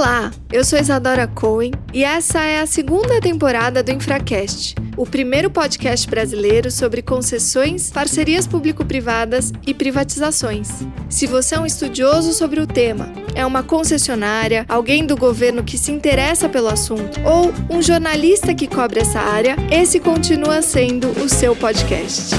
Olá, eu sou Isadora Cohen e essa é a segunda temporada do Infracast, o primeiro podcast brasileiro sobre concessões, parcerias público-privadas e privatizações. Se você é um estudioso sobre o tema, é uma concessionária, alguém do governo que se interessa pelo assunto ou um jornalista que cobre essa área, esse continua sendo o seu podcast.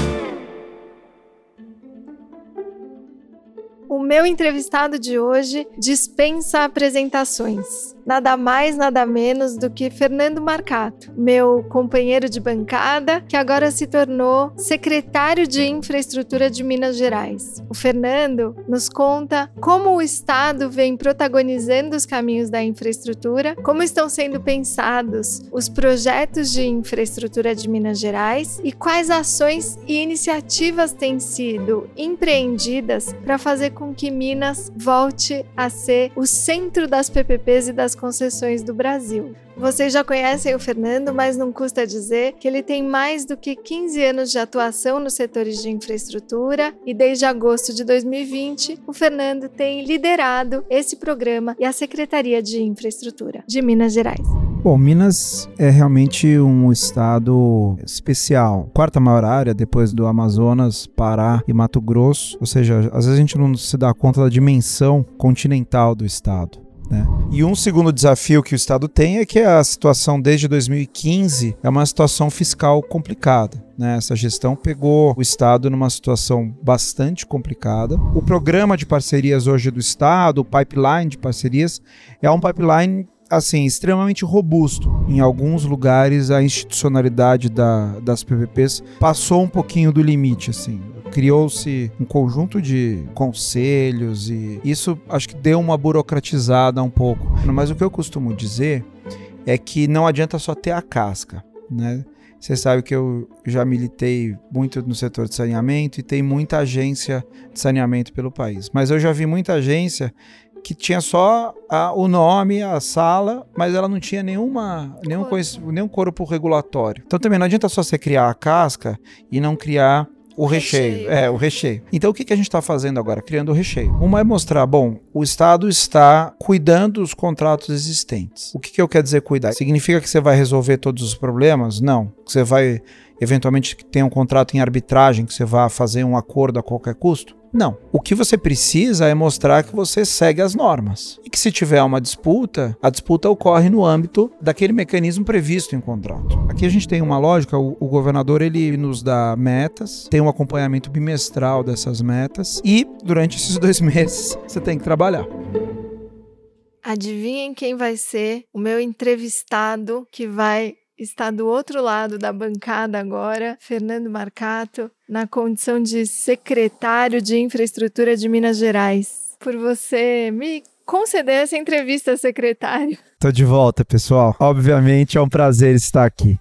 Meu entrevistado de hoje dispensa apresentações nada mais, nada menos do que Fernando Marcato, meu companheiro de bancada, que agora se tornou secretário de Infraestrutura de Minas Gerais. O Fernando nos conta como o Estado vem protagonizando os caminhos da infraestrutura, como estão sendo pensados os projetos de infraestrutura de Minas Gerais e quais ações e iniciativas têm sido empreendidas para fazer com que Minas volte a ser o centro das PPPs e das concessões do Brasil. Vocês já conhecem o Fernando, mas não custa dizer que ele tem mais do que 15 anos de atuação nos setores de infraestrutura e desde agosto de 2020, o Fernando tem liderado esse programa e a Secretaria de Infraestrutura de Minas Gerais. Bom, Minas é realmente um estado especial. Quarta maior área depois do Amazonas, Pará e Mato Grosso. Ou seja, às vezes a gente não se dá conta da dimensão continental do estado. Né? E um segundo desafio que o Estado tem é que a situação desde 2015 é uma situação fiscal complicada. Né? Essa gestão pegou o Estado numa situação bastante complicada. O programa de parcerias hoje do Estado, o pipeline de parcerias, é um pipeline assim, extremamente robusto. Em alguns lugares a institucionalidade da, das PPPs passou um pouquinho do limite, assim criou-se um conjunto de conselhos e isso acho que deu uma burocratizada um pouco. Mas o que eu costumo dizer é que não adianta só ter a casca, né? Você sabe que eu já militei muito no setor de saneamento e tem muita agência de saneamento pelo país. Mas eu já vi muita agência que tinha só a, o nome, a sala, mas ela não tinha nenhuma, nenhum, nenhum corpo regulatório. Então também não adianta só você criar a casca e não criar o recheio. recheio. É, o recheio. Então o que, que a gente está fazendo agora? Criando o recheio. Uma é mostrar, bom, o Estado está cuidando dos contratos existentes. O que, que eu quero dizer cuidar? Significa que você vai resolver todos os problemas? Não. Você vai, eventualmente, ter um contrato em arbitragem, que você vai fazer um acordo a qualquer custo? Não. O que você precisa é mostrar que você segue as normas. E que se tiver uma disputa, a disputa ocorre no âmbito daquele mecanismo previsto em contrato. Aqui a gente tem uma lógica, o, o governador ele nos dá metas, tem um acompanhamento bimestral dessas metas e durante esses dois meses você tem que trabalhar. Adivinhem quem vai ser o meu entrevistado que vai está do outro lado da bancada agora, Fernando Marcato, na condição de secretário de Infraestrutura de Minas Gerais. Por você me conceder essa entrevista, secretário. Tô de volta, pessoal. Obviamente é um prazer estar aqui.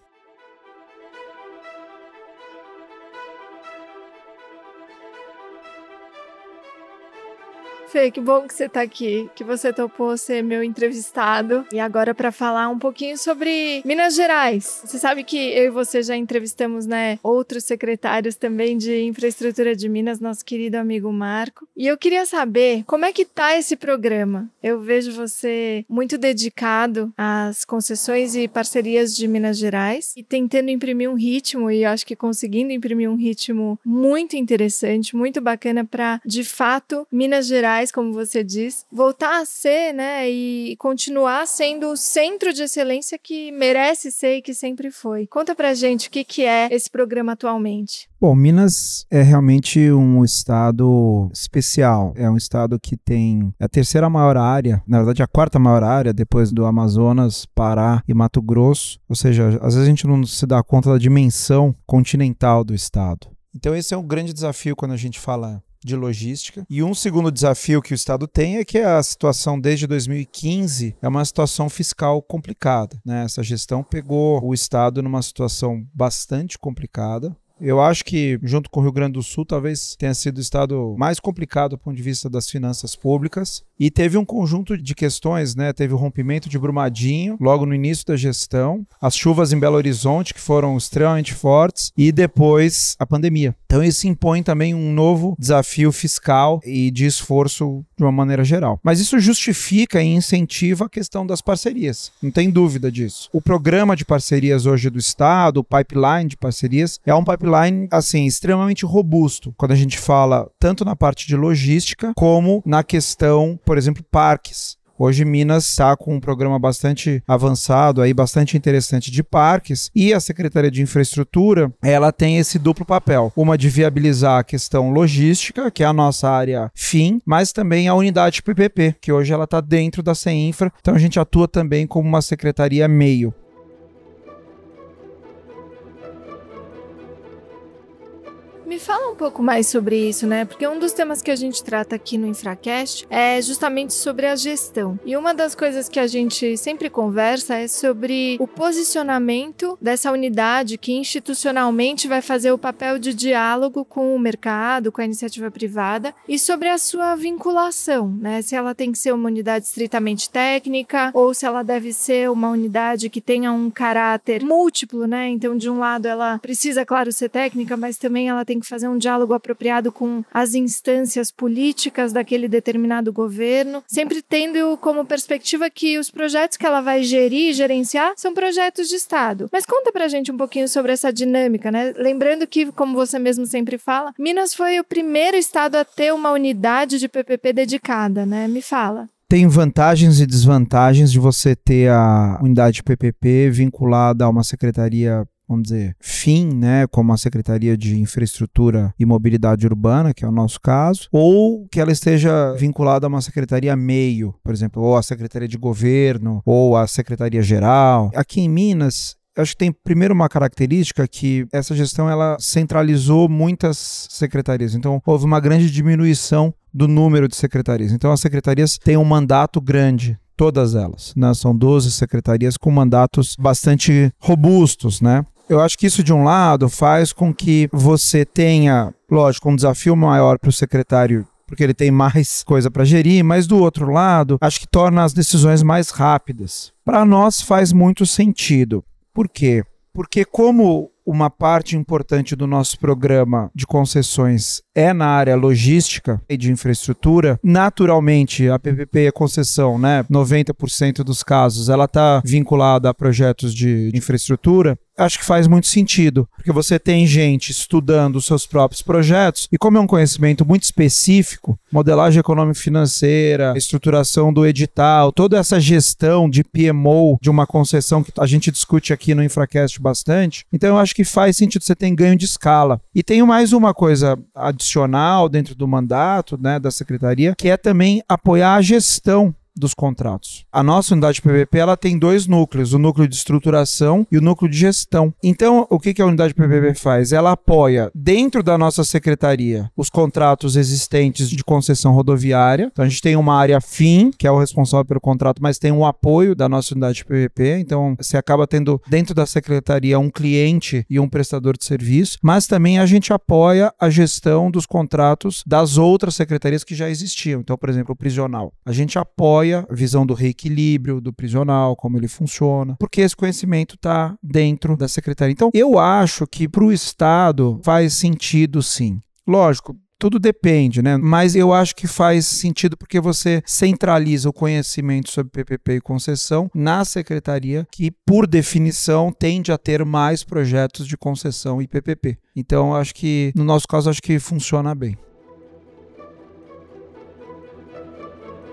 Fê, que bom que você está aqui, que você topou ser meu entrevistado. E agora para falar um pouquinho sobre Minas Gerais. Você sabe que eu e você já entrevistamos, né, outros secretários também de infraestrutura de Minas, nosso querido amigo Marco. E eu queria saber como é que tá esse programa. Eu vejo você muito dedicado às concessões e parcerias de Minas Gerais e tentando imprimir um ritmo e acho que conseguindo imprimir um ritmo muito interessante, muito bacana para de fato Minas Gerais como você diz, voltar a ser, né, e continuar sendo o centro de excelência que merece ser e que sempre foi. Conta pra gente o que, que é esse programa atualmente. Bom, Minas é realmente um estado especial. É um estado que tem a terceira maior área, na verdade a quarta maior área depois do Amazonas, Pará e Mato Grosso. Ou seja, às vezes a gente não se dá conta da dimensão continental do estado. Então esse é um grande desafio quando a gente fala de logística. E um segundo desafio que o Estado tem é que a situação desde 2015 é uma situação fiscal complicada. Né? Essa gestão pegou o Estado numa situação bastante complicada. Eu acho que, junto com o Rio Grande do Sul, talvez tenha sido o estado mais complicado do ponto de vista das finanças públicas. E teve um conjunto de questões, né? Teve o rompimento de Brumadinho logo no início da gestão, as chuvas em Belo Horizonte que foram extremamente fortes e depois a pandemia. Então isso impõe também um novo desafio fiscal e de esforço de uma maneira geral. Mas isso justifica e incentiva a questão das parcerias. Não tem dúvida disso. O programa de parcerias hoje do Estado, o pipeline de parcerias, é um pipeline assim extremamente robusto. Quando a gente fala tanto na parte de logística como na questão, por exemplo, parques. Hoje Minas está com um programa bastante avançado, aí bastante interessante de parques, e a Secretaria de Infraestrutura, ela tem esse duplo papel, uma de viabilizar a questão logística, que é a nossa área fim, mas também a unidade PPP, que hoje ela está dentro da CEINFRA, então a gente atua também como uma secretaria meio. Me fala um pouco mais sobre isso, né? Porque um dos temas que a gente trata aqui no Infracast é justamente sobre a gestão. E uma das coisas que a gente sempre conversa é sobre o posicionamento dessa unidade que institucionalmente vai fazer o papel de diálogo com o mercado, com a iniciativa privada e sobre a sua vinculação, né? Se ela tem que ser uma unidade estritamente técnica ou se ela deve ser uma unidade que tenha um caráter múltiplo, né? Então, de um lado, ela precisa, claro, ser técnica, mas também ela tem que fazer um diálogo apropriado com as instâncias políticas daquele determinado governo, sempre tendo como perspectiva que os projetos que ela vai gerir e gerenciar são projetos de Estado. Mas conta pra gente um pouquinho sobre essa dinâmica, né? Lembrando que, como você mesmo sempre fala, Minas foi o primeiro estado a ter uma unidade de PPP dedicada, né? Me fala tem vantagens e desvantagens de você ter a unidade PPP vinculada a uma secretaria vamos dizer, fim, né, como a Secretaria de Infraestrutura e Mobilidade Urbana, que é o nosso caso, ou que ela esteja vinculada a uma secretaria meio, por exemplo, ou a Secretaria de Governo, ou a Secretaria Geral. Aqui em Minas, acho que tem primeiro uma característica que essa gestão ela centralizou muitas secretarias. Então houve uma grande diminuição do número de secretarias. Então as secretarias têm um mandato grande todas elas, né? São 12 secretarias com mandatos bastante robustos, né? Eu acho que isso, de um lado, faz com que você tenha, lógico, um desafio maior para o secretário porque ele tem mais coisa para gerir, mas do outro lado, acho que torna as decisões mais rápidas. Para nós faz muito sentido. Por quê? Porque como uma parte importante do nosso programa de concessões é na área logística e de infraestrutura, naturalmente a PPP é concessão, né? 90% dos casos ela está vinculada a projetos de infraestrutura acho que faz muito sentido, porque você tem gente estudando os seus próprios projetos e como é um conhecimento muito específico, modelagem econômica financeira, estruturação do edital, toda essa gestão de PMO de uma concessão que a gente discute aqui no Infracast bastante. Então eu acho que faz sentido você ter ganho de escala. E tem mais uma coisa adicional dentro do mandato, né, da secretaria, que é também apoiar a gestão dos contratos. A nossa unidade PPP ela tem dois núcleos, o núcleo de estruturação e o núcleo de gestão. Então, o que, a unidade PPP faz? Ela apoia dentro da nossa secretaria os contratos existentes de concessão rodoviária. Então, a gente tem uma área FIM, que é o responsável pelo contrato, mas tem um apoio da nossa unidade PPP. Então, você acaba tendo dentro da secretaria um cliente e um prestador de serviço, mas também a gente apoia a gestão dos contratos das outras secretarias que já existiam. Então, por exemplo, o prisional. A gente apoia visão do reequilíbrio do prisional, como ele funciona, porque esse conhecimento está dentro da secretaria. Então, eu acho que para o Estado faz sentido sim. Lógico, tudo depende, né? Mas eu acho que faz sentido porque você centraliza o conhecimento sobre PPP e concessão na secretaria, que por definição tende a ter mais projetos de concessão e PPP. Então, acho que no nosso caso acho que funciona bem.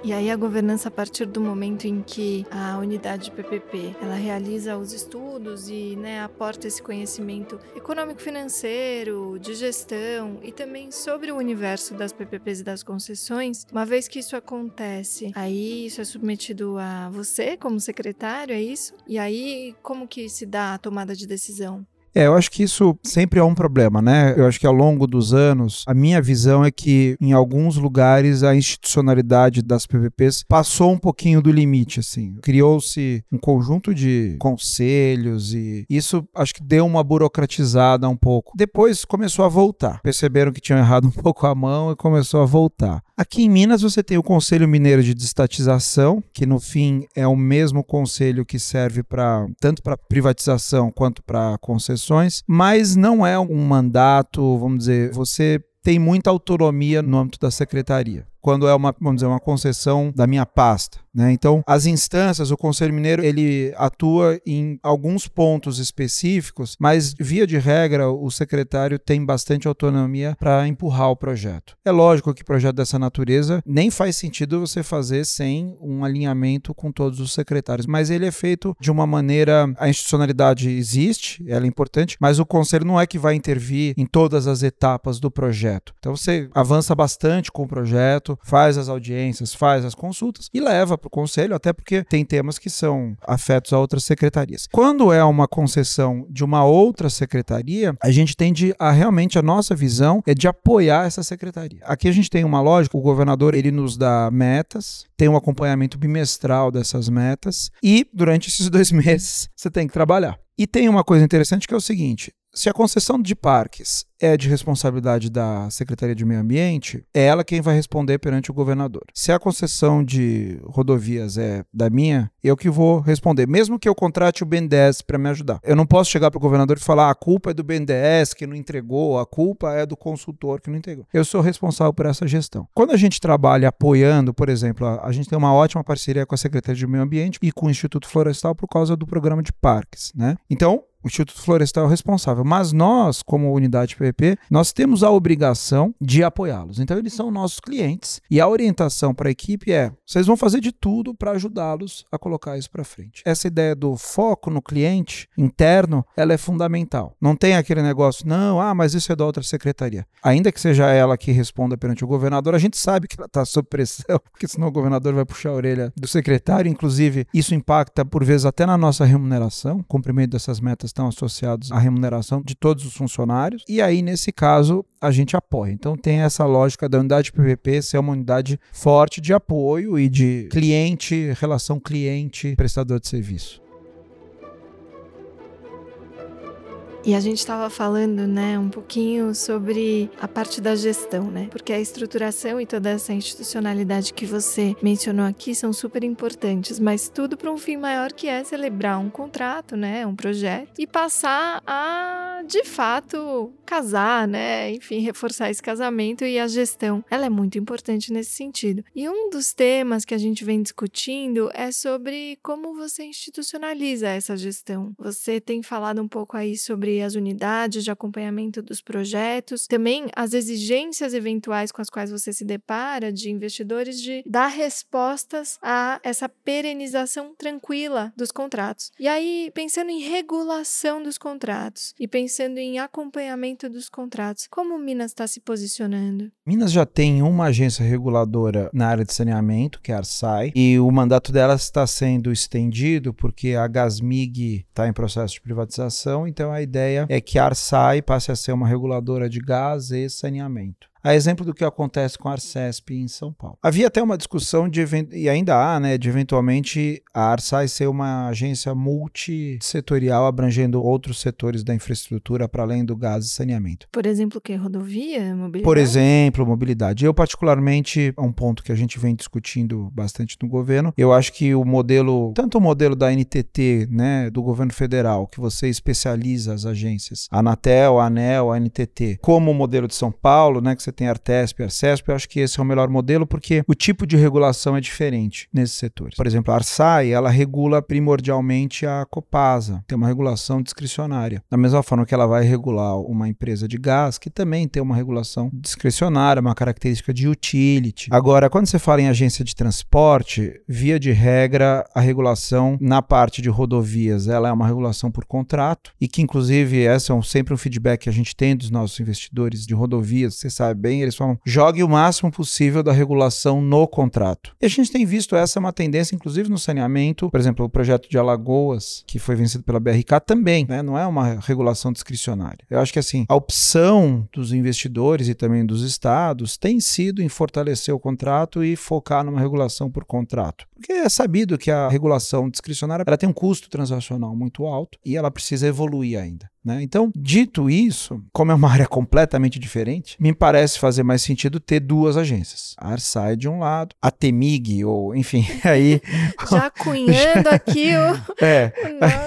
E aí a governança a partir do momento em que a unidade PPP ela realiza os estudos e né, aporta esse conhecimento econômico-financeiro, de gestão e também sobre o universo das PPPs e das concessões. Uma vez que isso acontece, aí isso é submetido a você como secretário, é isso? E aí como que se dá a tomada de decisão? É, eu acho que isso sempre é um problema, né? Eu acho que ao longo dos anos, a minha visão é que em alguns lugares a institucionalidade das PPPs passou um pouquinho do limite, assim. Criou-se um conjunto de conselhos e isso acho que deu uma burocratizada um pouco. Depois começou a voltar. Perceberam que tinham errado um pouco a mão e começou a voltar. Aqui em Minas você tem o Conselho Mineiro de Destatização, que no fim é o mesmo conselho que serve para tanto para privatização quanto para concessões, mas não é um mandato, vamos dizer, você tem muita autonomia no âmbito da secretaria quando é uma, vamos dizer, uma concessão da minha pasta. Né? Então, as instâncias, o Conselho Mineiro, ele atua em alguns pontos específicos, mas, via de regra, o secretário tem bastante autonomia para empurrar o projeto. É lógico que projeto dessa natureza nem faz sentido você fazer sem um alinhamento com todos os secretários, mas ele é feito de uma maneira. A institucionalidade existe, ela é importante, mas o Conselho não é que vai intervir em todas as etapas do projeto. Então, você avança bastante com o projeto, faz as audiências, faz as consultas e leva para o conselho, até porque tem temas que são afetos a outras secretarias. Quando é uma concessão de uma outra secretaria, a gente tende a realmente a nossa visão é de apoiar essa secretaria. Aqui a gente tem uma lógica, o governador ele nos dá metas, tem um acompanhamento bimestral dessas metas e durante esses dois meses você tem que trabalhar. E tem uma coisa interessante que é o seguinte: se a concessão de parques é de responsabilidade da Secretaria de Meio Ambiente, é ela quem vai responder perante o governador. Se a concessão de rodovias é da minha, eu que vou responder, mesmo que eu contrate o BNDES para me ajudar. Eu não posso chegar para o governador e falar ah, a culpa é do BNDES que não entregou, a culpa é do consultor que não entregou. Eu sou responsável por essa gestão. Quando a gente trabalha apoiando, por exemplo, a, gente tem uma ótima parceria com a Secretaria de Meio Ambiente e com o Instituto Florestal por causa do programa de parques, né? Então, o Instituto Florestal é o responsável, mas nós, como unidade PVP, nós temos a obrigação de apoiá-los. Então, eles são nossos clientes e a orientação para a equipe é: vocês vão fazer de tudo para ajudá-los a colocar isso para frente. Essa ideia do foco no cliente interno, ela é fundamental. Não tem aquele negócio, não, ah, mas isso é da outra secretaria. Ainda que seja ela que responda perante o governador, a gente sabe que ela está sob pressão, porque senão o governador vai puxar a orelha do secretário. Inclusive, isso impacta, por vezes, até na nossa remuneração, cumprimento dessas metas estão associados à remuneração de todos os funcionários. E aí, nesse caso, a gente apoia. Então tem essa lógica da unidade PVP ser uma unidade forte de apoio e de cliente, relação cliente-prestador de serviço. E a gente estava falando, né, um pouquinho sobre a parte da gestão, né? Porque a estruturação e toda essa institucionalidade que você mencionou aqui são super importantes, mas tudo para um fim maior que é celebrar um contrato, né, um projeto e passar a, de fato, casar, né? Enfim, reforçar esse casamento e a gestão. Ela é muito importante nesse sentido. E um dos temas que a gente vem discutindo é sobre como você institucionaliza essa gestão. Você tem falado um pouco aí sobre sobre as unidades de acompanhamento dos projetos, também as exigências eventuais com as quais você se depara de investidores de dar respostas a essa perenização tranquila dos contratos. E aí, pensando em regulação dos contratos e pensando em acompanhamento dos contratos, como Minas está se posicionando? Minas já tem uma agência reguladora na área de saneamento, que é a Arsai, e o mandato dela está sendo estendido porque a Gasmig está em processo de privatização, então a ideia ideia é que a Arsai passe a ser uma reguladora de gás e saneamento a exemplo do que acontece com a Arcesp em São Paulo. Havia até uma discussão de e ainda há, né, de eventualmente a Arsai ser uma agência multissetorial abrangendo outros setores da infraestrutura para além do gás e saneamento. Por exemplo, que rodovia, mobilidade? Por exemplo, mobilidade. Eu particularmente, é um ponto que a gente vem discutindo bastante no governo. Eu acho que o modelo, tanto o modelo da NTT, né, do governo federal, que você especializa as agências, a Anatel, a ANEL, a NTT, como o modelo de São Paulo, né, que você tem Artesp, Arcesp, eu acho que esse é o melhor modelo porque o tipo de regulação é diferente nesses setores. Por exemplo, a Arsai, ela regula primordialmente a Copasa, tem uma regulação discricionária. Da mesma forma que ela vai regular uma empresa de gás, que também tem uma regulação discricionária, uma característica de utility. Agora, quando você fala em agência de transporte, via de regra, a regulação na parte de rodovias, ela é uma regulação por contrato e que inclusive esse é um, sempre um feedback que a gente tem dos nossos investidores de rodovias, você sabe bem, eles falam, jogue o máximo possível da regulação no contrato. E a gente tem visto essa é uma tendência, inclusive no saneamento, por exemplo, o projeto de Alagoas, que foi vencido pela BRK, também, né? não é uma regulação discricionária. Eu acho que assim, a opção dos investidores e também dos estados tem sido em fortalecer o contrato e focar numa regulação por contrato. Porque é sabido que a regulação discricionária ela tem um custo transacional muito alto e ela precisa evoluir ainda. Né? Então, dito isso, como é uma área completamente diferente, me parece fazer mais sentido ter duas agências. A Arsai de um lado, a Temig, ou enfim, aí. Já cunhando aqui o. É,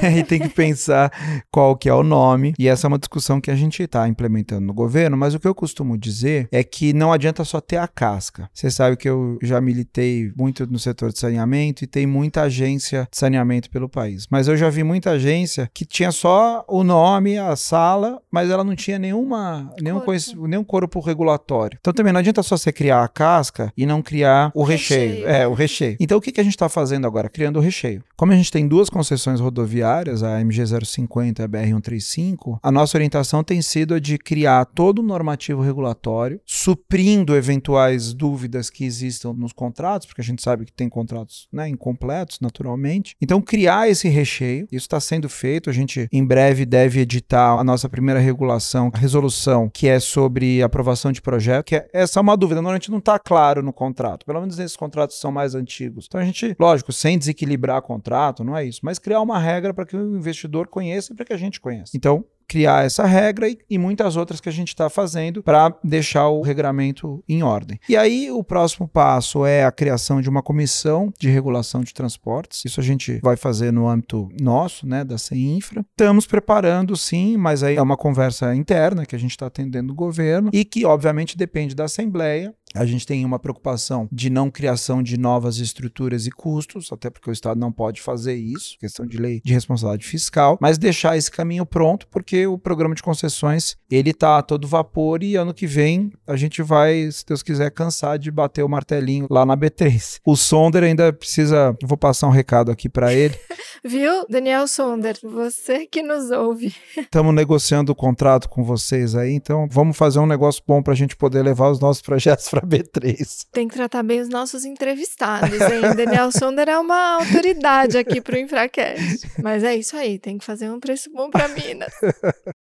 o aí tem que pensar qual que é o nome, e essa é uma discussão que a gente está implementando no governo, mas o que eu costumo dizer é que não adianta só ter a casca. Você sabe que eu já militei muito no setor de saneamento e tem muita agência de saneamento pelo país, mas eu já vi muita agência que tinha só o nome, a sala, mas ela não tinha nenhuma, nenhum, corpo. nenhum corpo regulatório. Então também não adianta só você criar a casca e não criar o recheio. recheio. É, o recheio. Então o que, que a gente está fazendo agora? Criando o recheio. Como a gente tem duas concessões rodoviárias, a MG 050 e a BR 135, a nossa orientação tem sido a de criar todo um normativo regulatório, suprindo eventuais dúvidas que existam nos contratos, porque a gente sabe que tem contratos né, incompletos, naturalmente. Então criar esse recheio, isso está sendo feito, a gente em breve deve editar a nossa primeira regulação, a resolução, que é sobre aprovação de projeto, que é, essa é uma dúvida, normalmente não está claro no contrato, pelo menos nesses contratos são mais antigos. Então a gente, lógico, sem desequilibrar contrato, não é isso, mas criar uma regra para que o investidor conheça e para que a gente conheça. Então, criar essa regra e, e muitas outras que a gente está fazendo para deixar o regramento em ordem. E aí o próximo passo é a criação de uma comissão de regulação de transportes. Isso a gente vai fazer no âmbito nosso, né, da CEINFRA. Estamos preparando sim, mas aí é uma conversa interna que a gente está atendendo no governo e que obviamente depende da Assembleia a gente tem uma preocupação de não criação de novas estruturas e custos, até porque o Estado não pode fazer isso, questão de lei de responsabilidade fiscal, mas deixar esse caminho pronto, porque o programa de concessões ele está a todo vapor e ano que vem a gente vai, se Deus quiser, cansar de bater o martelinho lá na B3. O Sonder ainda precisa, vou passar um recado aqui para ele. Viu, Daniel Sonder, você que nos ouve. Estamos negociando o contrato com vocês aí, então vamos fazer um negócio bom para a gente poder levar os nossos projetos para B3. Tem que tratar bem os nossos entrevistados, hein? Daniel Sonder é uma autoridade aqui para o Infracast. Mas é isso aí, tem que fazer um preço bom para Minas.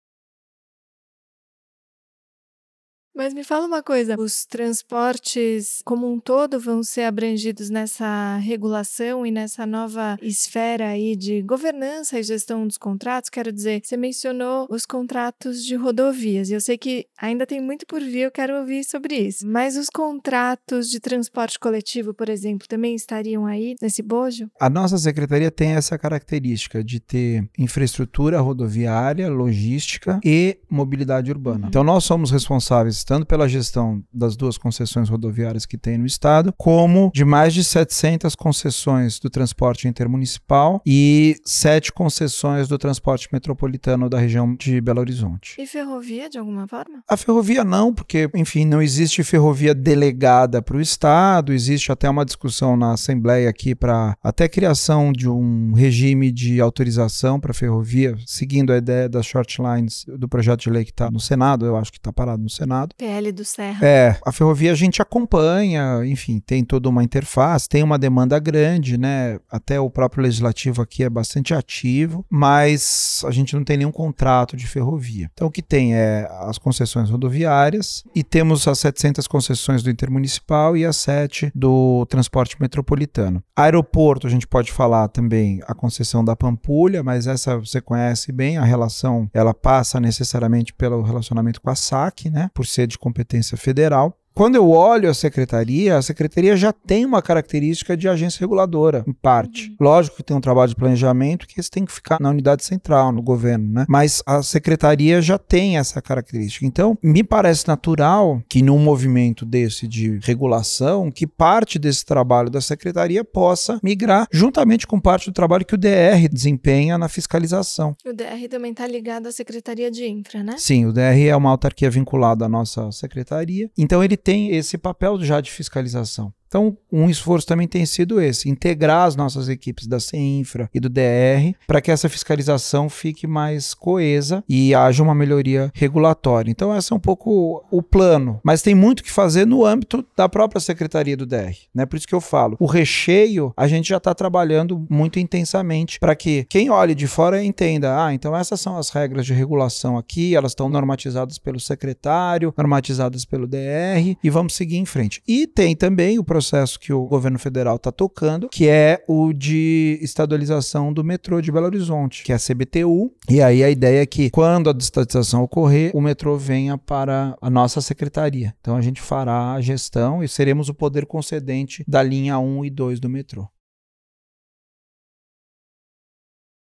Mas me fala uma coisa: os transportes como um todo vão ser abrangidos nessa regulação e nessa nova esfera aí de governança e gestão dos contratos? Quero dizer, você mencionou os contratos de rodovias, e eu sei que ainda tem muito por vir, eu quero ouvir sobre isso. Mas os contratos de transporte coletivo, por exemplo, também estariam aí nesse bojo? A nossa secretaria tem essa característica de ter infraestrutura rodoviária, logística e mobilidade urbana. Uhum. Então, nós somos responsáveis tanto pela gestão das duas concessões rodoviárias que tem no estado, como de mais de 700 concessões do transporte intermunicipal e sete concessões do transporte metropolitano da região de Belo Horizonte. E ferrovia, de alguma forma? A ferrovia não, porque, enfim, não existe ferrovia delegada para o estado, existe até uma discussão na Assembleia aqui para até criação de um regime de autorização para ferrovia, seguindo a ideia das short lines do projeto de lei que está no Senado, eu acho que está parado no Senado. PL do Serra. É, a ferrovia a gente acompanha, enfim, tem toda uma interface, tem uma demanda grande, né? Até o próprio legislativo aqui é bastante ativo, mas a gente não tem nenhum contrato de ferrovia. Então o que tem é as concessões rodoviárias e temos as 700 concessões do intermunicipal e as 7 do transporte metropolitano. Aeroporto, a gente pode falar também a concessão da Pampulha, mas essa você conhece bem, a relação ela passa necessariamente pelo relacionamento com a SAC, né? Por ser de competência federal. Quando eu olho a secretaria, a secretaria já tem uma característica de agência reguladora, em parte. Uhum. Lógico que tem um trabalho de planejamento que esse tem que ficar na unidade central, no governo, né? Mas a secretaria já tem essa característica. Então, me parece natural que num movimento desse de regulação, que parte desse trabalho da secretaria possa migrar juntamente com parte do trabalho que o DR desempenha na fiscalização. O DR também está ligado à Secretaria de Infra, né? Sim, o DR é uma autarquia vinculada à nossa secretaria. Então, ele tem esse papel já de fiscalização. Então, um esforço também tem sido esse: integrar as nossas equipes da CEINFRA e do DR para que essa fiscalização fique mais coesa e haja uma melhoria regulatória. Então, esse é um pouco o plano. Mas tem muito que fazer no âmbito da própria Secretaria do DR. Né? Por isso que eu falo: o recheio a gente já está trabalhando muito intensamente para que quem olhe de fora entenda: ah, então essas são as regras de regulação aqui, elas estão normatizadas pelo secretário, normatizadas pelo DR e vamos seguir em frente. E tem também o processo processo que o governo federal está tocando, que é o de estadualização do metrô de Belo Horizonte, que é a CBTU. E aí a ideia é que quando a estatização ocorrer, o metrô venha para a nossa secretaria. Então a gente fará a gestão e seremos o poder concedente da linha 1 e 2 do metrô.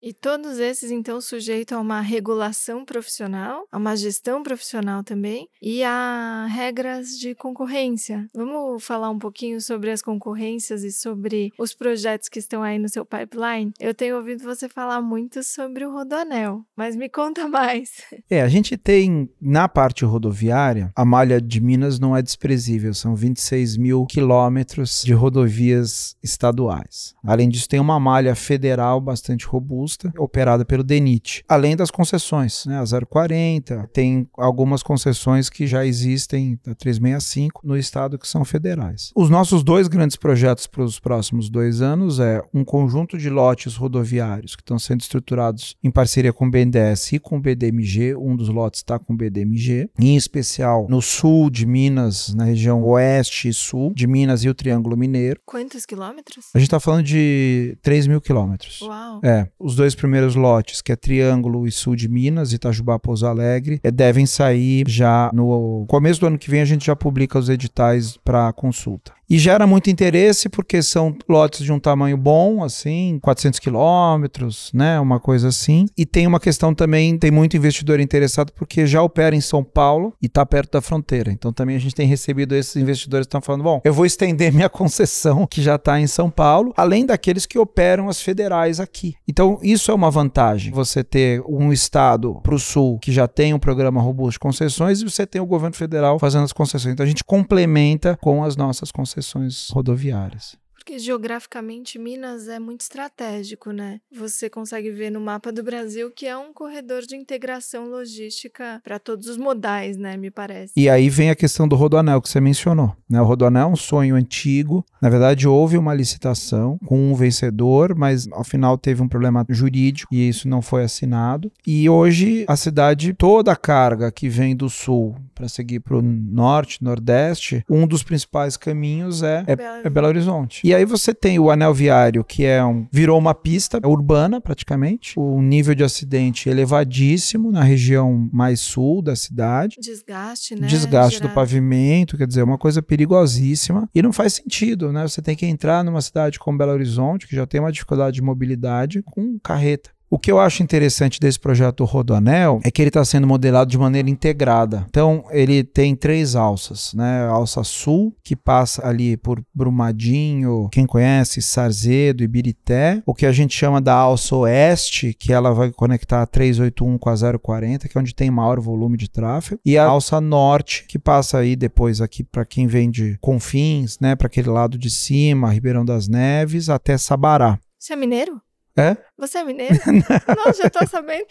E todos esses, então, sujeitos a uma regulação profissional, a uma gestão profissional também e a regras de concorrência. Vamos falar um pouquinho sobre as concorrências e sobre os projetos que estão aí no seu pipeline? Eu tenho ouvido você falar muito sobre o Rodoanel, mas me conta mais. É, a gente tem, na parte rodoviária, a malha de Minas não é desprezível, são 26 mil quilômetros de rodovias estaduais. Além disso, tem uma malha federal bastante robusta operada pelo DENIT, além das concessões, né, a 040, tem algumas concessões que já existem, a 365, no estado que são federais. Os nossos dois grandes projetos para os próximos dois anos é um conjunto de lotes rodoviários que estão sendo estruturados em parceria com o BNDES e com o BDMG, um dos lotes está com o BDMG, em especial no sul de Minas, na região oeste e sul de Minas e o Triângulo Mineiro. Quantos quilômetros? A gente está falando de 3 mil quilômetros. Uau! É, os dois primeiros lotes, que é Triângulo e Sul de Minas, Itajubá, Pouso Alegre, é, devem sair já no começo do ano que vem. A gente já publica os editais para consulta. E gera muito interesse porque são lotes de um tamanho bom, assim, 400 quilômetros, né? Uma coisa assim. E tem uma questão também, tem muito investidor interessado porque já opera em São Paulo e está perto da fronteira. Então também a gente tem recebido esses investidores que estão falando, bom, eu vou estender minha concessão que já está em São Paulo, além daqueles que operam as federais aqui. Então isso é uma vantagem, você ter um estado para o sul que já tem um programa robusto de concessões e você tem o governo federal fazendo as concessões. Então a gente complementa com as nossas concessões concessões rodoviárias. Porque geograficamente Minas é muito estratégico, né? Você consegue ver no mapa do Brasil que é um corredor de integração logística para todos os modais, né? Me parece. E aí vem a questão do Rodoanel que você mencionou. Né? O Rodoanel é um sonho antigo. Na verdade, houve uma licitação com um vencedor, mas ao final teve um problema jurídico e isso não foi assinado. E hoje a cidade, toda a carga que vem do sul para seguir para o norte, nordeste, um dos principais caminhos é, é, é Belo Horizonte. E aí você tem o anel viário, que é um, virou uma pista urbana praticamente, o nível de acidente elevadíssimo na região mais sul da cidade. Desgaste, né? Desgaste do pavimento, quer dizer, uma coisa perigosíssima. E não faz sentido, né? Você tem que entrar numa cidade como Belo Horizonte, que já tem uma dificuldade de mobilidade, com carreta. O que eu acho interessante desse projeto Rodoanel é que ele está sendo modelado de maneira integrada. Então, ele tem três alças, né? A alça sul, que passa ali por Brumadinho, quem conhece, Sarzedo, Ibirité. O que a gente chama da alça oeste, que ela vai conectar a 381 com a 040, que é onde tem maior volume de tráfego. E a alça norte, que passa aí depois aqui para quem vem de Confins, né? Para aquele lado de cima, Ribeirão das Neves, até Sabará. Você é mineiro? É? Você é mineiro? Não, já tô sabendo.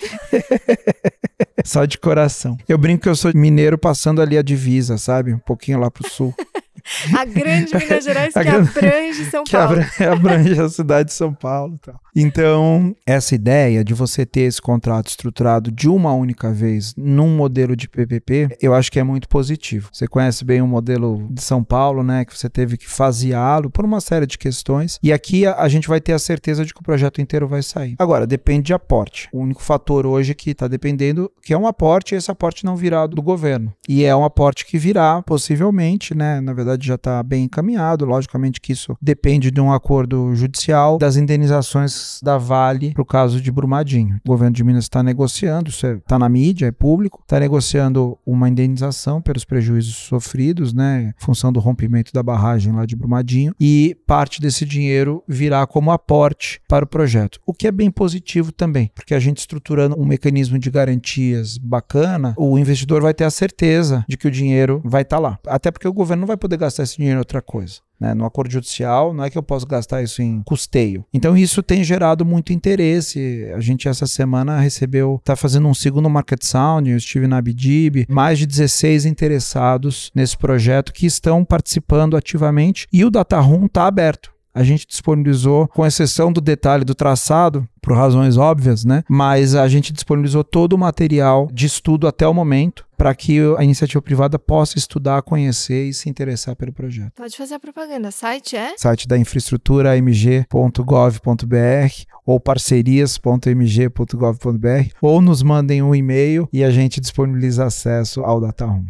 Só de coração. Eu brinco que eu sou mineiro passando ali a divisa, sabe? Um pouquinho lá pro sul. A grande Minas Gerais que grande, abrange São que Paulo. Que abrange a cidade de São Paulo. Tal. Então, essa ideia de você ter esse contrato estruturado de uma única vez num modelo de PPP, eu acho que é muito positivo. Você conhece bem o modelo de São Paulo, né? Que você teve que faseá-lo por uma série de questões. E aqui a, a, gente vai ter a certeza de que o projeto inteiro vai sair. Agora, depende de aporte. O único fator hoje que está dependendo que é um aporte e esse aporte não virá do governo. E é um aporte que virá, possivelmente, né? Na verdade, já está bem encaminhado. Logicamente que isso depende de um acordo judicial das indenizações da Vale para o caso de Brumadinho. O governo de Minas está negociando, isso está é, na mídia, é público, está negociando uma indenização pelos prejuízos sofridos, né, em função do rompimento da barragem lá de Brumadinho, e parte desse dinheiro virá como aporte para o projeto, o que é bem positivo também, porque a gente estruturando um mecanismo de garantias bacana, o investidor vai ter a certeza de que o dinheiro vai estar tá lá. Até porque o governo não vai poder gastar esse dinheiro em outra coisa. Né? No acordo judicial, não é que eu posso gastar isso em custeio. Então, isso tem gerado muito interesse. A gente, essa semana, recebeu, está fazendo um segundo Market Sound, eu estive na Abdib, mais de 16 interessados nesse projeto que estão participando ativamente e o Data Room está aberto. A gente disponibilizou, com exceção do detalhe do traçado, por razões óbvias, né? Mas a gente disponibilizou todo o material de estudo até o momento para que a iniciativa privada possa estudar, conhecer e se interessar pelo projeto. Pode fazer a propaganda. Site é? Site da infraestrutura mg.gov.br ou parcerias.mg.gov.br ou nos mandem um e-mail e a gente disponibiliza acesso ao Data Room.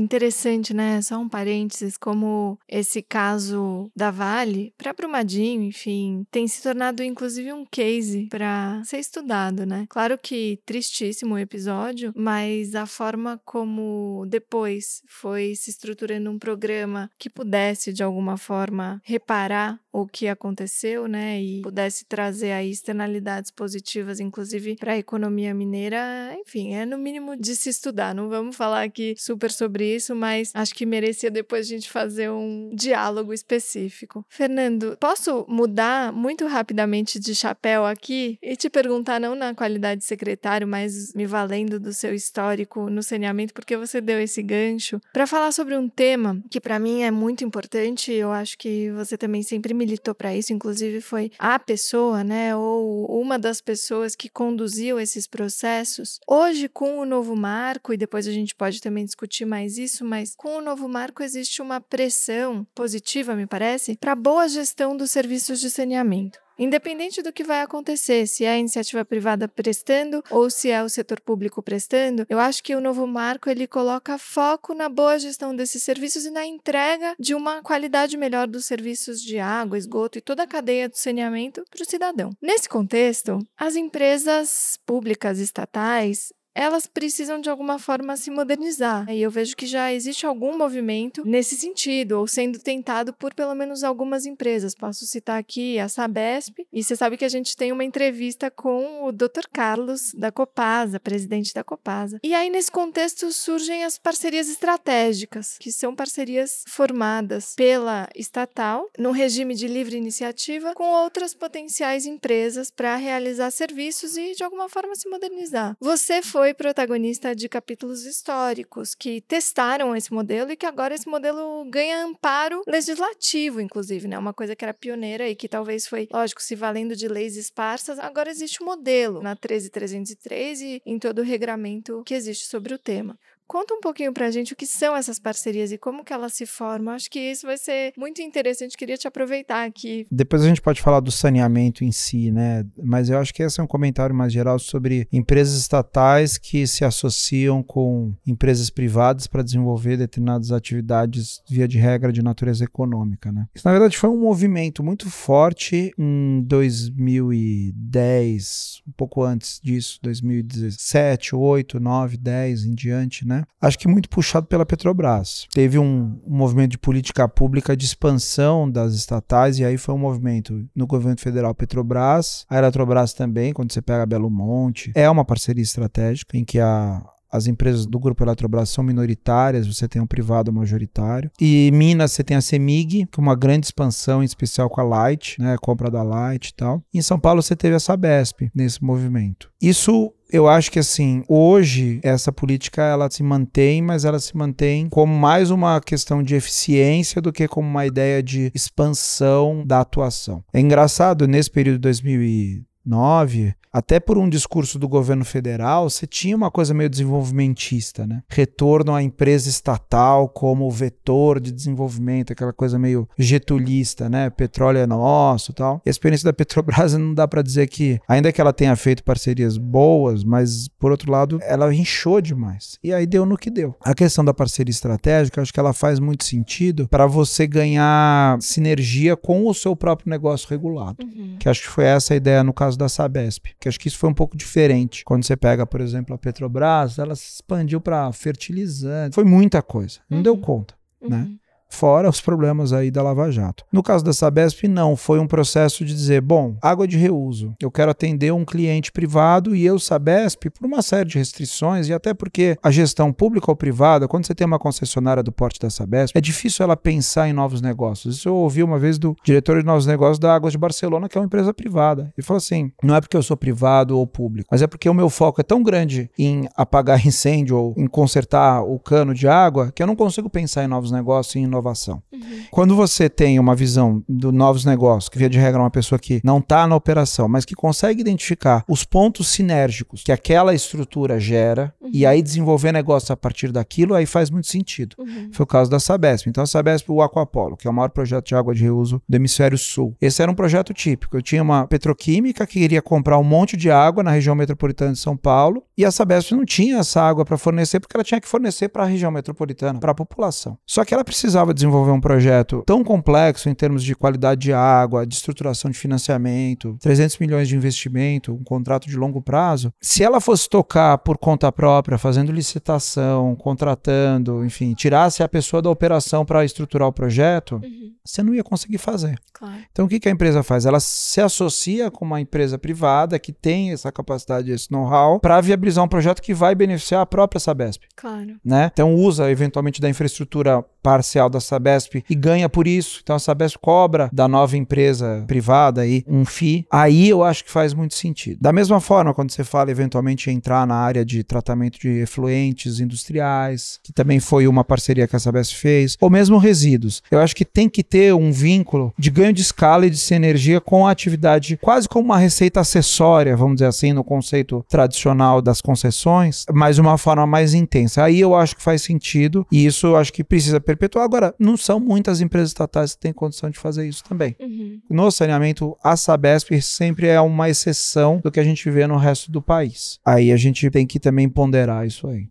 Interessante, né? Só um parênteses, como esse caso da Vale, para Brumadinho, enfim, tem se tornado inclusive um case para ser estudado, né? Claro que tristíssimo o episódio, mas a forma como depois foi se estruturando um programa que pudesse de alguma forma reparar o que aconteceu, né, e pudesse trazer aí externalidades positivas, inclusive para a economia mineira, enfim, é no mínimo de se estudar. Não vamos falar aqui super sobre isso, mas acho que merecia depois a gente fazer um diálogo específico. Fernando, posso mudar muito rapidamente de chapéu aqui e te perguntar, não na qualidade de secretário, mas me valendo do seu histórico no saneamento, porque você deu esse gancho, para falar sobre um tema que para mim é muito importante, eu acho que você também sempre militou para isso, inclusive foi a pessoa, né, ou uma das pessoas que conduziu esses processos. Hoje, com o novo marco, e depois a gente pode também discutir mais isso, mas com o novo marco existe uma pressão positiva, me parece, para boa gestão dos serviços de saneamento. Independente do que vai acontecer, se é a iniciativa privada prestando ou se é o setor público prestando, eu acho que o novo marco ele coloca foco na boa gestão desses serviços e na entrega de uma qualidade melhor dos serviços de água, esgoto e toda a cadeia do saneamento para o cidadão. Nesse contexto, as empresas públicas estatais elas precisam de alguma forma se modernizar. E eu vejo que já existe algum movimento nesse sentido, ou sendo tentado por pelo menos algumas empresas. Posso citar aqui a Sabesp, e você sabe que a gente tem uma entrevista com o Dr. Carlos da Copasa, presidente da Copasa. E aí, nesse contexto, surgem as parcerias estratégicas, que são parcerias formadas pela estatal, num regime de livre iniciativa, com outras potenciais empresas para realizar serviços e, de alguma forma, se modernizar. Você foi foi protagonista de capítulos históricos que testaram esse modelo e que agora esse modelo ganha amparo legislativo, inclusive, né? Uma coisa que era pioneira e que talvez foi, lógico, se valendo de leis esparsas, agora existe um modelo na 13303 e em todo o regramento que existe sobre o tema. Conta um pouquinho pra gente o que são essas parcerias e como que elas se formam. Acho que isso vai ser muito interessante. Queria te aproveitar aqui. Depois a gente pode falar do saneamento em si, né? Mas eu acho que esse é um comentário mais geral sobre empresas estatais que se associam com empresas privadas para desenvolver determinadas atividades via de regra de natureza econômica, né? Isso na verdade foi um movimento muito forte em 2010, um pouco antes disso, 2017, 8, 9, 10 em diante, né? Acho que muito puxado pela Petrobras. Teve um, um, movimento de política pública de expansão das estatais, e aí foi um movimento no governo federal Petrobras, a Eletrobras também, quando você pega Belo Monte. É uma parceria estratégica em que a, as empresas do grupo Eletrobras são minoritárias, você tem um privado majoritário. E Minas você tem a Semig, que é uma grande expansão, em especial com a Light, né, compra da Light e tal. E em São Paulo você teve a Sabesp nesse movimento. Isso eu acho que assim, hoje essa política ela se mantém, mas ela se mantém como mais uma questão de eficiência do que como uma ideia de expansão da atuação. É engraçado, nesse período de 2009, até por um discurso do governo federal, você tinha uma coisa meio desenvolvimentista, né? Retorno à empresa estatal como vetor de desenvolvimento, aquela coisa meio getulista, né? Petróleo é nosso tal. E a experiência da Petrobras não dá para dizer que, ainda que ela tenha feito parcerias boas, mas por outro lado, ela inchou demais. E aí deu no que deu. A questão da parceria estratégica, acho que ela faz muito sentido para você ganhar sinergia com o seu próprio negócio regulado. Uhum. Que acho que foi essa a ideia no caso da Sabesp que acho que isso foi um pouco diferente. Quando você pega, por exemplo, a Petrobras, ela se expandiu para fertilizante, foi muita coisa, não uhum. deu conta, né? uhum. né? Fora os problemas aí da Lava Jato. No caso da Sabesp, não, foi um processo de dizer, bom, água de reuso, eu quero atender um cliente privado e eu, Sabesp, por uma série de restrições e até porque a gestão pública ou privada, quando você tem uma concessionária do porte da Sabesp, é difícil ela pensar em novos negócios. Isso eu ouvi uma vez do diretor de novos negócios da Águas de Barcelona, que é uma empresa privada. Ele falou assim, não é porque eu sou privado ou público, mas é porque o meu foco é tão grande em apagar incêndio ou em consertar o cano de água que eu não consigo pensar em novos negócios, em inovação. Uhum. Quando você tem uma visão do novos negócios, que via de regra é uma pessoa que não está na operação, mas que consegue identificar os pontos sinérgicos que aquela estrutura gera uhum. e aí desenvolver negócio a partir daquilo, aí faz muito sentido. Uhum. Foi o caso da Sabesp. Então a Sabesp, o Aquapolo, que é o maior projeto de água de reuso do hemisfério sul. Esse era um projeto típico. Eu tinha uma petroquímica que queria comprar um monte de água na região metropolitana de São Paulo e a Sabesp não tinha essa água para fornecer porque ela tinha que fornecer para a região metropolitana, para a população. Só que ela precisava desenvolver um projeto tão complexo em termos de qualidade de água, de estruturação de financiamento, 300 milhões de investimento, um contrato de longo prazo. Se ela fosse tocar por conta própria, fazendo licitação, contratando, enfim, tirasse a pessoa da operação para estruturar o projeto, uhum. você não ia conseguir fazer. Claro. Então o que, que a empresa faz? Ela se associa com uma empresa privada que tem essa capacidade, esse know-how, para viabilizar um projeto que vai beneficiar a própria Sabesp. Claro. Né? Então usa eventualmente da infraestrutura parcial da Sabesp e ganha por isso. Então a Sabesp cobra da nova empresa privada aí um FII. Aí eu acho que faz muito sentido. Da mesma forma, quando você fala eventualmente entrar na área de tratamento de efluentes industriais, que também foi uma parceria que a Sabesp fez, ou mesmo resíduos. Eu acho que tem que ter um vínculo de ganho de escala e de sinergia com a atividade, quase como uma receita acessória, vamos dizer assim, no conceito tradicional das concessões, mas de uma forma mais intensa. Aí eu acho que faz sentido e isso eu acho que precisa perpetuar. Agora, não são muitas empresas estatais que têm condição de fazer isso também. Uhum. No saneamento, a Sabesp sempre é uma exceção do que a gente vê no resto do país. Aí a gente tem que também ponderar isso aí.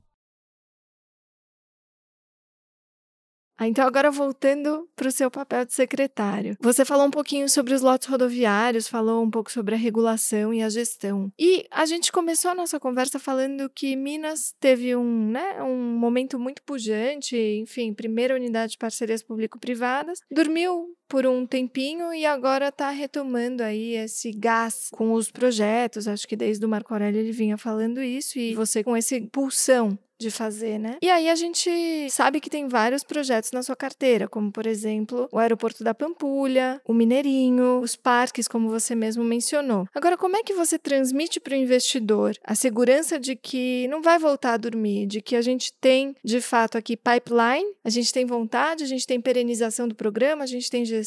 Ah, então, agora voltando para o seu papel de secretário. Você falou um pouquinho sobre os lotes rodoviários, falou um pouco sobre a regulação e a gestão. E a gente começou a nossa conversa falando que Minas teve um, né, um momento muito pujante, enfim, primeira unidade de parcerias público-privadas, dormiu por um tempinho e agora está retomando aí esse gás com os projetos. Acho que desde o Marco Aurélio ele vinha falando isso e você com esse pulsão de fazer, né? E aí a gente sabe que tem vários projetos na sua carteira, como por exemplo, o aeroporto da Pampulha, o Mineirinho, os parques, como você mesmo mencionou. Agora, como é que você transmite para o investidor a segurança de que não vai voltar a dormir, de que a gente tem de fato aqui pipeline, a gente tem vontade, a gente tem perenização do programa, a gente tem gestão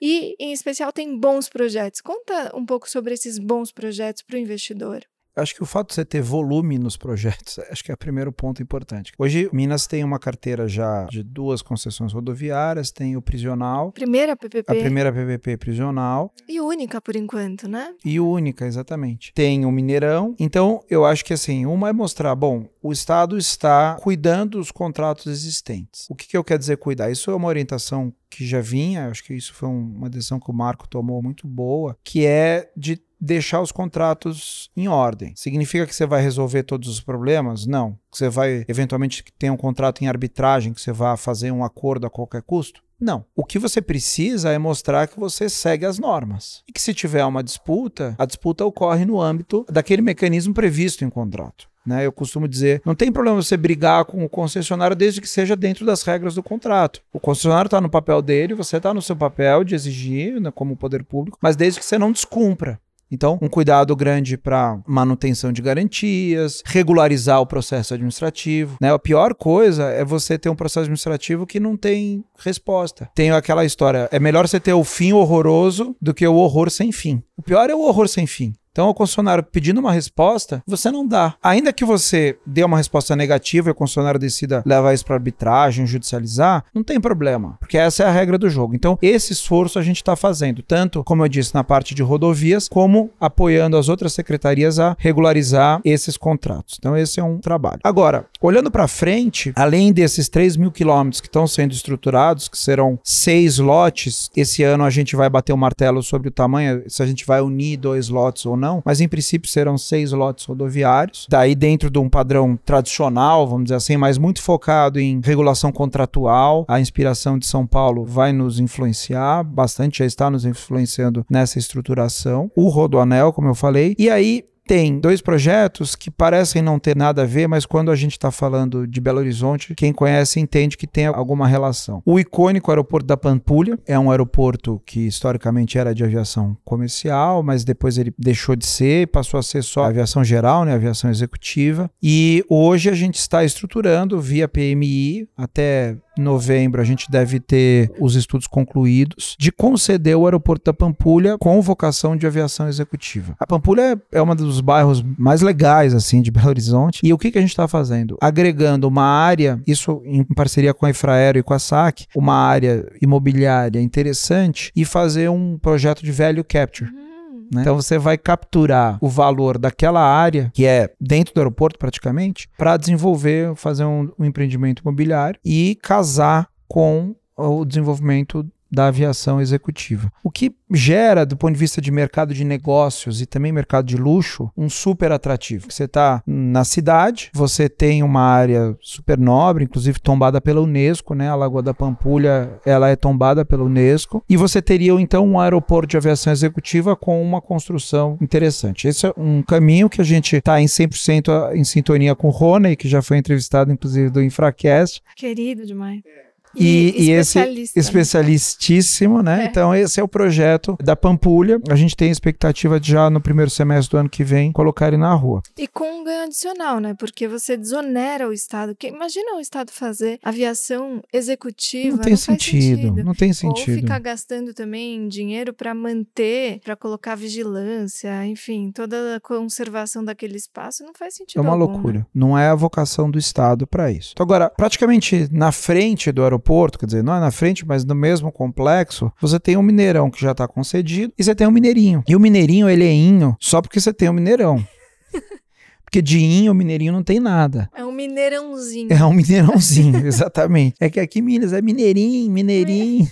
e, em especial, tem bons projetos. Conta um pouco sobre esses bons projetos para o investidor acho que o fato de você ter volume nos projetos, acho que é o primeiro ponto importante. Hoje, Minas tem uma carteira já de duas concessões rodoviárias, tem o prisional. Primeira PPP. A primeira PPP prisional. E única por enquanto, né? E única, exatamente. Tem o Mineirão. Então, eu acho que assim, uma é mostrar, bom, o Estado está cuidando dos contratos existentes. O que, que eu quero dizer cuidar? Isso é uma orientação que já vinha, acho que isso foi uma decisão que o Marco tomou muito boa, que é de deixar os contratos em ordem. Significa que você vai resolver todos os problemas? Não. Que você vai eventualmente ter um contrato em arbitragem, que você vai fazer um acordo a qualquer custo? Não. O que você precisa é mostrar que você segue as normas. E que se tiver uma disputa, a disputa ocorre no âmbito daquele mecanismo previsto em contrato. Né? Eu costumo dizer, não tem problema você brigar com o concessionário desde que seja dentro das regras do contrato. O concessionário está no papel dele, você está no seu papel de exigir, né, como poder público, mas desde que você não descumpra. Então, um cuidado grande para manutenção de garantias, regularizar o processo administrativo. Né? A pior coisa é você ter um processo administrativo que não tem resposta. Tem aquela história: é melhor você ter o fim horroroso do que o horror sem fim. O pior é o horror sem fim. Então, o concessionário pedindo uma resposta, você não dá. Ainda que você dê uma resposta negativa e o concessionário decida levar isso para arbitragem, judicializar, não tem problema, porque essa é a regra do jogo. Então, esse esforço a gente está fazendo, tanto, como eu disse, na parte de rodovias, como apoiando as outras secretarias a regularizar esses contratos. Então, esse é um trabalho. Agora, olhando para frente, além desses 3 mil quilômetros que estão sendo estruturados, que serão seis lotes, esse ano a gente vai bater o martelo sobre o tamanho, se a gente vai unir dois lotes ou não não, mas em princípio serão seis lotes rodoviários. Daí dentro de um padrão tradicional, vamos dizer assim, mas muito focado em regulação contratual. A inspiração de São Paulo vai nos influenciar bastante, já está nos influenciando nessa estruturação. O Rodoanel, como eu falei. E aí tem dois projetos que parecem não ter nada a ver, mas quando a gente está falando de Belo Horizonte, quem conhece entende que tem alguma relação. O icônico aeroporto da Pampulha é um aeroporto que historicamente era de aviação comercial, mas depois ele deixou de ser, passou a ser só aviação geral, né, aviação executiva. E hoje a gente está estruturando via PMI até novembro, a gente deve ter os estudos concluídos de conceder o aeroporto da Pampulha com vocação de aviação executiva. A Pampulha é um dos bairros mais legais, assim, de Belo Horizonte. E o que, que a gente está fazendo? Agregando uma área, isso em parceria com a Infraero e com a SAC, uma área imobiliária interessante e fazer um projeto de value capture. Uhum. Né? Então você vai capturar o valor daquela área, que é dentro do aeroporto praticamente, para desenvolver, fazer um, um empreendimento imobiliário e casar com o desenvolvimento da aviação executiva. O que gera, do ponto de vista de mercado de negócios e também mercado de luxo, um super atrativo. Você está na cidade, você tem uma área super nobre, inclusive tombada pela Unesco, né? A Lagoa da Pampulha, ela é tombada pela Unesco, e você teria então um aeroporto de aviação executiva com uma construção interessante. Esse é um caminho que a gente está em 100% em sintonia com o Rony, que já foi entrevistado inclusive do Infracast. Querido demais. É. E, e, esse né? especialistíssimo, né? É. Então, esse é o projeto da Pampulha. A gente tem expectativa de já no primeiro semestre do ano que vem colocar ele na rua. E com um ganho adicional, né? Porque você desonera o Estado. Que, imagina o Estado fazer aviação executiva. Não tem não sentido, sentido, Não tem sentido. Ou ficar gastando também dinheiro para manter, para colocar vigilância, enfim, toda a conservação daquele espaço. Não faz sentido. É uma algum, loucura. Né? Não é a vocação do Estado para isso. Então, agora, praticamente na frente do aeroporto aeroporto, quer dizer, não é na frente, mas no mesmo complexo, você tem um Mineirão que já está concedido e você tem um Mineirinho. E o Mineirinho, ele é inho só porque você tem o um Mineirão. Porque de inho, o mineirinho não tem nada. É um mineirãozinho. É um mineirãozinho, exatamente. É que aqui Minas é mineirinho, mineirinho. É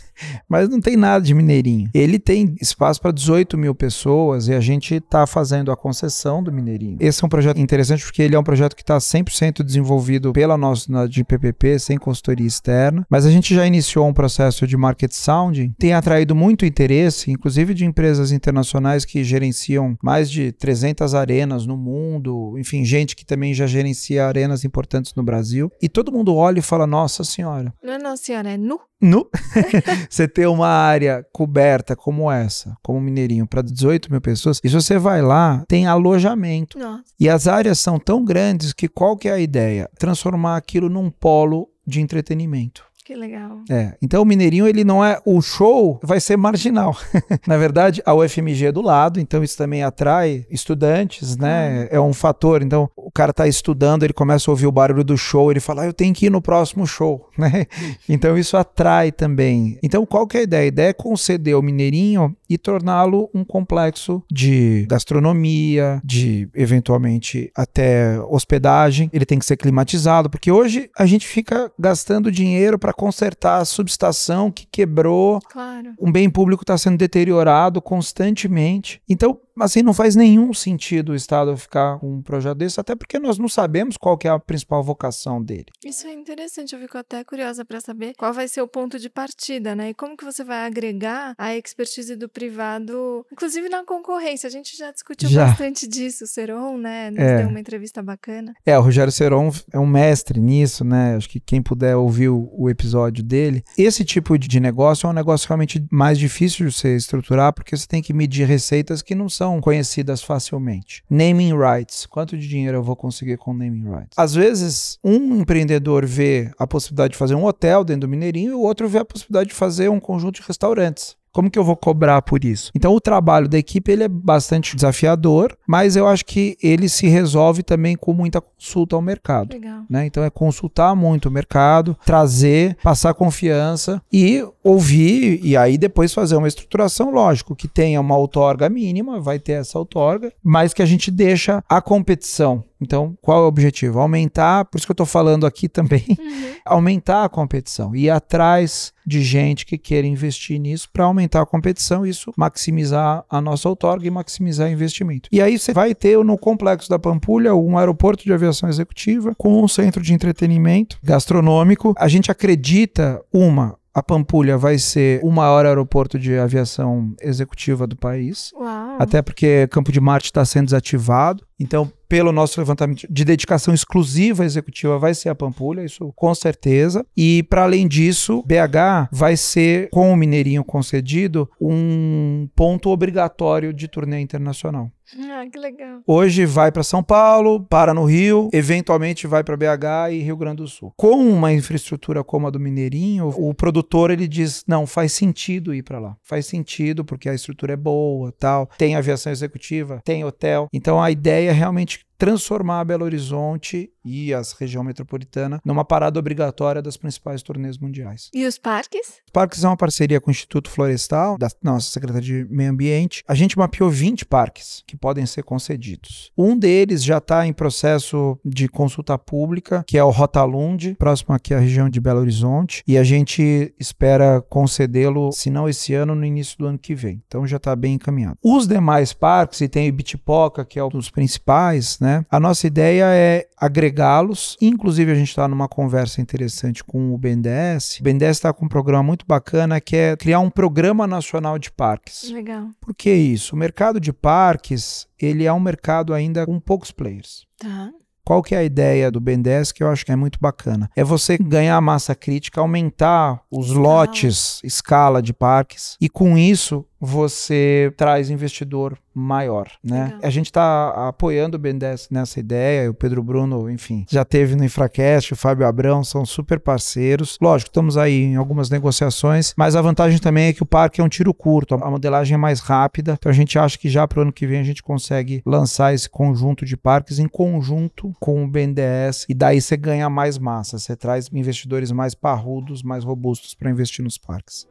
mas não tem nada de Mineirinho. Ele tem espaço para 18 mil pessoas e a gente está fazendo a concessão do Mineirinho. Esse é um projeto interessante porque ele é um projeto que está 100% desenvolvido pela nossa de PPP, sem consultoria externa, mas a gente já iniciou um processo de market sounding, tem atraído muito interesse, inclusive de empresas internacionais que gerenciam mais de 300 arenas no mundo, enfim, gente que também já gerencia arenas importantes no Brasil, e todo mundo olha e fala: Nossa Senhora. Não é Nossa Senhora, é nu no você ter uma área coberta como essa, como Mineirinho, para 18 mil pessoas, e se você vai lá, tem alojamento. Nossa. E as áreas são tão grandes que qual que é a ideia? Transformar aquilo num polo de entretenimento. Que legal. É, então o Mineirinho, ele não é. O show vai ser marginal. Na verdade, a UFMG é do lado, então isso também atrai estudantes, né? É um fator. Então, o cara tá estudando, ele começa a ouvir o barulho do show, ele fala, ah, eu tenho que ir no próximo show, né? Então isso atrai também. Então, qual que é a ideia? A ideia é conceder o Mineirinho e torná-lo um complexo de gastronomia, de eventualmente até hospedagem. Ele tem que ser climatizado, porque hoje a gente fica gastando dinheiro para consertar a subestação que quebrou. Claro. Um bem público está sendo deteriorado constantemente. Então, assim, não faz nenhum sentido o Estado ficar com um projeto desse, até porque nós não sabemos qual que é a principal vocação dele. Isso é interessante, eu fico até curiosa para saber qual vai ser o ponto de partida, né? E como que você vai agregar a expertise do privado, inclusive na concorrência. A gente já discutiu já. bastante disso, o Seron, né? Nos é. deu uma entrevista bacana. É, o Rogério Seron é um mestre nisso, né? Acho que quem puder ouvir o, o episódio dele. Esse tipo de negócio é um negócio realmente mais difícil de você estruturar, porque você tem que medir receitas que não são são conhecidas facilmente. Naming rights. Quanto de dinheiro eu vou conseguir com naming rights? Às vezes, um empreendedor vê a possibilidade de fazer um hotel dentro do Mineirinho e o outro vê a possibilidade de fazer um conjunto de restaurantes. Como que eu vou cobrar por isso? Então o trabalho da equipe ele é bastante desafiador, mas eu acho que ele se resolve também com muita consulta ao mercado. Legal. Né? Então é consultar muito o mercado, trazer, passar confiança e ouvir e aí depois fazer uma estruturação, lógico, que tenha uma outorga mínima, vai ter essa outorga, mas que a gente deixa a competição então, qual é o objetivo? Aumentar, por isso que eu estou falando aqui também, uhum. aumentar a competição, ir atrás de gente que queira investir nisso para aumentar a competição, isso maximizar a nossa outorga e maximizar o investimento. E aí você vai ter no complexo da Pampulha um aeroporto de aviação executiva com um centro de entretenimento gastronômico. A gente acredita, uma, a Pampulha vai ser o maior aeroporto de aviação executiva do país. Uau. Até porque Campo de Marte está sendo desativado. Então, pelo nosso levantamento de dedicação exclusiva executiva, vai ser a Pampulha, isso com certeza. E, para além disso, BH vai ser, com o Mineirinho concedido, um ponto obrigatório de turnê internacional. Ah, que legal. Hoje vai para São Paulo, para no Rio, eventualmente vai para BH e Rio Grande do Sul. Com uma infraestrutura como a do Mineirinho, o produtor ele diz: "Não, faz sentido ir para lá. Faz sentido porque a estrutura é boa, tal, tem aviação executiva, tem hotel". Então a ideia é realmente transformar Belo Horizonte e a região metropolitana numa parada obrigatória das principais turnês mundiais. E os parques? Os parques é uma parceria com o Instituto Florestal, da nossa Secretaria de Meio Ambiente. A gente mapeou 20 parques que podem ser concedidos. Um deles já está em processo de consulta pública, que é o Rotalund, próximo aqui à região de Belo Horizonte, e a gente espera concedê-lo, se não esse ano, no início do ano que vem. Então já está bem encaminhado. Os demais parques, e tem o Bitipoca, que é um dos principais, né? A nossa ideia é agregá-los. Inclusive, a gente está numa conversa interessante com o BNDES. O BNDES está com um programa muito bacana que é criar um programa nacional de parques. Legal. Por que isso? O mercado de parques, ele é um mercado ainda com poucos players. Tá. Qual que é a ideia do BNDES que eu acho que é muito bacana? É você ganhar massa crítica, aumentar os lotes, escala de parques e com isso você traz investidor maior, né? Legal. A gente está apoiando o BNDES nessa ideia, o Pedro Bruno, enfim, já teve no Infracast, o Fábio Abrão, são super parceiros. Lógico, estamos aí em algumas negociações, mas a vantagem também é que o parque é um tiro curto, a modelagem é mais rápida, então a gente acha que já para o ano que vem a gente consegue lançar esse conjunto de parques em conjunto com o BNDES e daí você ganha mais massa, você traz investidores mais parrudos, mais robustos para investir nos parques.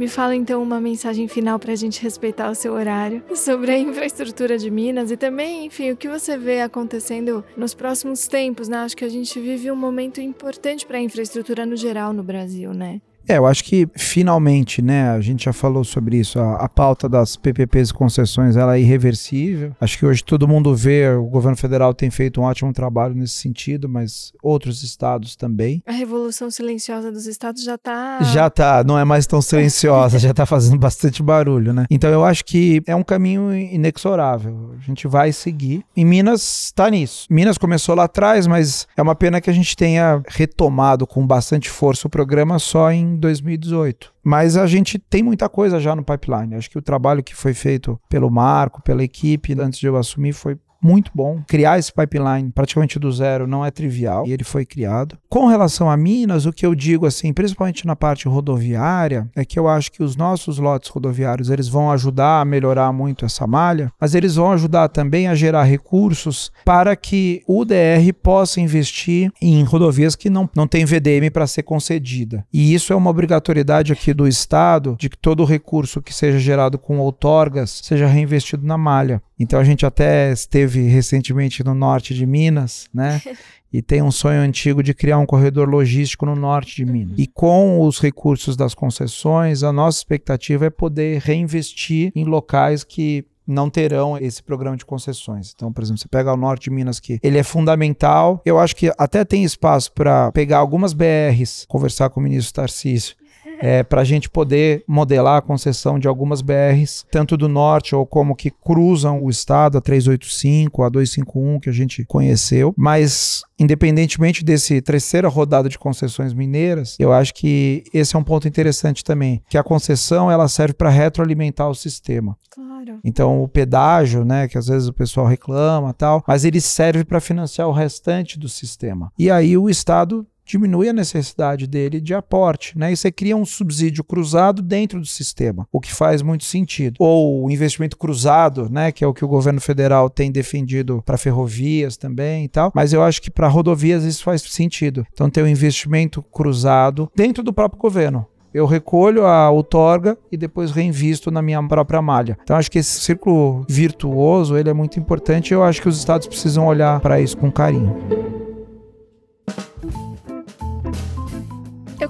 Me fala então uma mensagem final para a gente respeitar o seu horário sobre a infraestrutura de Minas e também, enfim, o que você vê acontecendo nos próximos tempos, né? Acho que a gente vive um momento importante para a infraestrutura no geral no Brasil, né? É, eu acho que finalmente, né, a gente já falou sobre isso, a, a, pauta das PPPs e concessões, ela é irreversível. Acho que hoje todo mundo vê, o governo federal tem feito um ótimo trabalho nesse sentido, mas outros estados também. A revolução silenciosa dos estados já tá... Já tá, não é mais tão silenciosa, já tá fazendo bastante barulho, né? Então eu acho que é um caminho inexorável, a gente vai seguir. Em Minas está nisso. Minas começou lá atrás, mas é uma pena que a gente tenha retomado com bastante força o programa só em 2018. Mas a gente tem muita coisa já no pipeline. Acho que o trabalho que foi feito pelo Marco, pela equipe, antes de eu assumir, foi muito bom. Criar esse pipeline praticamente do zero não é trivial e ele foi criado. Com relação a Minas, o que eu digo assim, principalmente na parte rodoviária, é que eu acho que os nossos lotes rodoviários eles vão ajudar a melhorar muito essa malha, mas eles vão ajudar também a gerar recursos para que o DR possa investir em rodovias que não, não tem VDM para ser concedida. E isso é uma obrigatoriedade aqui do Estado de que todo recurso que seja gerado com outorgas seja reinvestido na malha. Então a gente até esteve recentemente no norte de Minas, né? e tem um sonho antigo de criar um corredor logístico no norte de Minas. E com os recursos das concessões, a nossa expectativa é poder reinvestir em locais que não terão esse programa de concessões. Então, por exemplo, você pega o norte de Minas que ele é fundamental. Eu acho que até tem espaço para pegar algumas BRs, conversar com o ministro Tarcísio é, para a gente poder modelar a concessão de algumas BRs, tanto do norte ou como que cruzam o estado, a 385, a 251 que a gente conheceu, mas independentemente desse terceira rodada de concessões mineiras, eu acho que esse é um ponto interessante também, que a concessão ela serve para retroalimentar o sistema. Claro. Então o pedágio, né, que às vezes o pessoal reclama, tal, mas ele serve para financiar o restante do sistema. E aí o estado diminui a necessidade dele de aporte, né? E você cria um subsídio cruzado dentro do sistema, o que faz muito sentido. Ou o investimento cruzado, né? Que é o que o governo federal tem defendido para ferrovias também e tal. Mas eu acho que para rodovias isso faz sentido. Então ter um investimento cruzado dentro do próprio governo. Eu recolho a outorga e depois reinvisto na minha própria malha. Então acho que esse círculo virtuoso ele é muito importante. E eu acho que os estados precisam olhar para isso com carinho.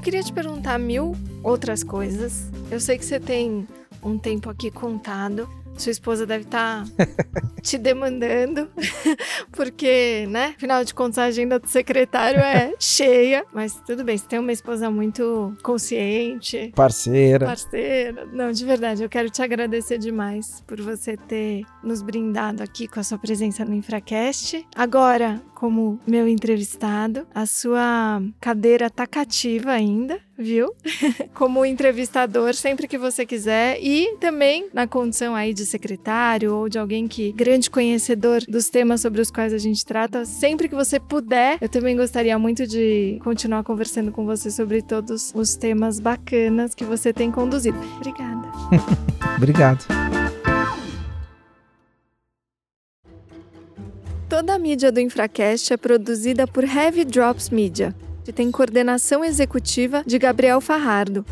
Queria te perguntar mil outras coisas. Eu sei que você tem um tempo aqui contado. Sua esposa deve estar tá te demandando, porque, né? Afinal de contas, a agenda do secretário é cheia. Mas tudo bem, você tem uma esposa muito consciente. Parceira. Parceira. Não, de verdade, eu quero te agradecer demais por você ter nos brindado aqui com a sua presença no Infracast. Agora, como meu entrevistado. A sua cadeira tá cativa ainda, viu? como entrevistador, sempre que você quiser. E também na condição aí de secretário ou de alguém que grande conhecedor dos temas sobre os quais a gente trata, sempre que você puder, eu também gostaria muito de continuar conversando com você sobre todos os temas bacanas que você tem conduzido. Obrigada. Obrigado. Toda a mídia do Infracast é produzida por Heavy Drops Media, que tem coordenação executiva de Gabriel Farrardo.